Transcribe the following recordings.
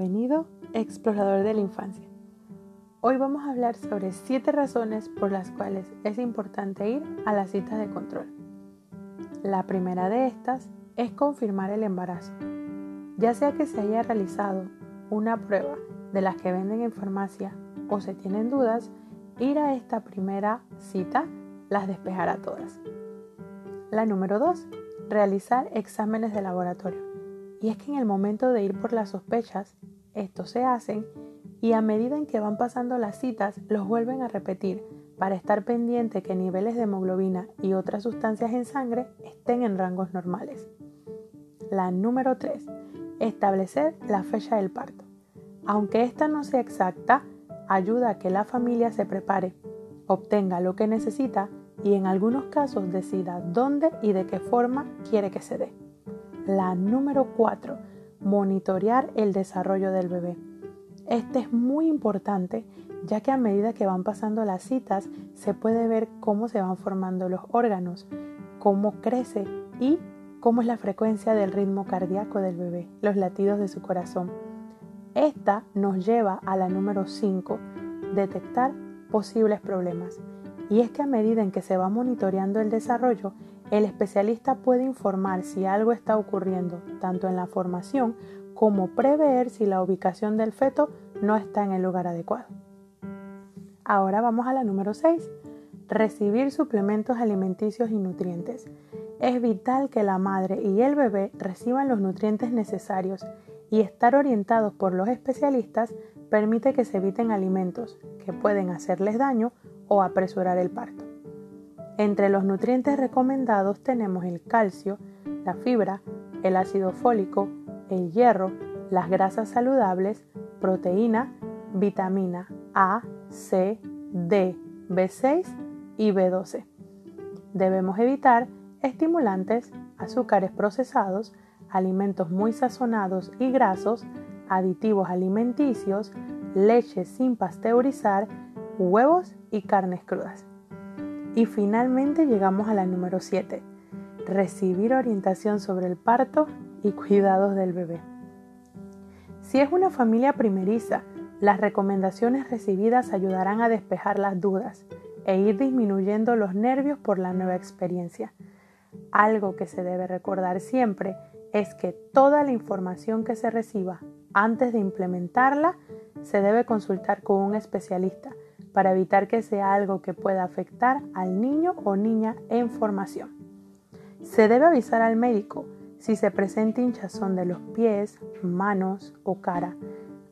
Bienvenido, explorador de la infancia. Hoy vamos a hablar sobre 7 razones por las cuales es importante ir a las citas de control. La primera de estas es confirmar el embarazo. Ya sea que se haya realizado una prueba de las que venden en farmacia o se tienen dudas, ir a esta primera cita las despejará todas. La número 2. Realizar exámenes de laboratorio. Y es que en el momento de ir por las sospechas, estos se hacen y a medida en que van pasando las citas los vuelven a repetir para estar pendiente que niveles de hemoglobina y otras sustancias en sangre estén en rangos normales. La número 3. Establecer la fecha del parto. Aunque esta no sea exacta, ayuda a que la familia se prepare, obtenga lo que necesita y en algunos casos decida dónde y de qué forma quiere que se dé. La número 4. Monitorear el desarrollo del bebé. Este es muy importante ya que a medida que van pasando las citas se puede ver cómo se van formando los órganos, cómo crece y cómo es la frecuencia del ritmo cardíaco del bebé, los latidos de su corazón. Esta nos lleva a la número 5, detectar posibles problemas. Y es que a medida en que se va monitoreando el desarrollo, el especialista puede informar si algo está ocurriendo, tanto en la formación como prever si la ubicación del feto no está en el lugar adecuado. Ahora vamos a la número 6. Recibir suplementos alimenticios y nutrientes. Es vital que la madre y el bebé reciban los nutrientes necesarios y estar orientados por los especialistas permite que se eviten alimentos que pueden hacerles daño o apresurar el parto. Entre los nutrientes recomendados tenemos el calcio, la fibra, el ácido fólico, el hierro, las grasas saludables, proteína, vitamina A, C, D, B6 y B12. Debemos evitar estimulantes, azúcares procesados, alimentos muy sazonados y grasos, aditivos alimenticios, leche sin pasteurizar, huevos y carnes crudas. Y finalmente llegamos a la número 7, recibir orientación sobre el parto y cuidados del bebé. Si es una familia primeriza, las recomendaciones recibidas ayudarán a despejar las dudas e ir disminuyendo los nervios por la nueva experiencia. Algo que se debe recordar siempre es que toda la información que se reciba antes de implementarla se debe consultar con un especialista para evitar que sea algo que pueda afectar al niño o niña en formación. Se debe avisar al médico si se presenta hinchazón de los pies, manos o cara,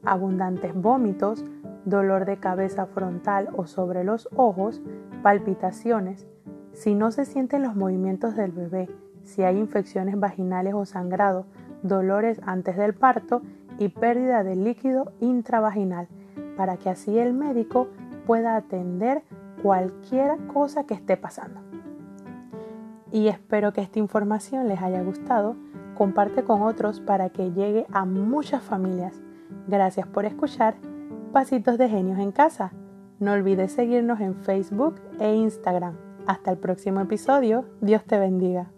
abundantes vómitos, dolor de cabeza frontal o sobre los ojos, palpitaciones, si no se sienten los movimientos del bebé, si hay infecciones vaginales o sangrado, dolores antes del parto y pérdida de líquido intravaginal, para que así el médico pueda atender cualquier cosa que esté pasando. Y espero que esta información les haya gustado. Comparte con otros para que llegue a muchas familias. Gracias por escuchar Pasitos de Genios en Casa. No olvides seguirnos en Facebook e Instagram. Hasta el próximo episodio. Dios te bendiga.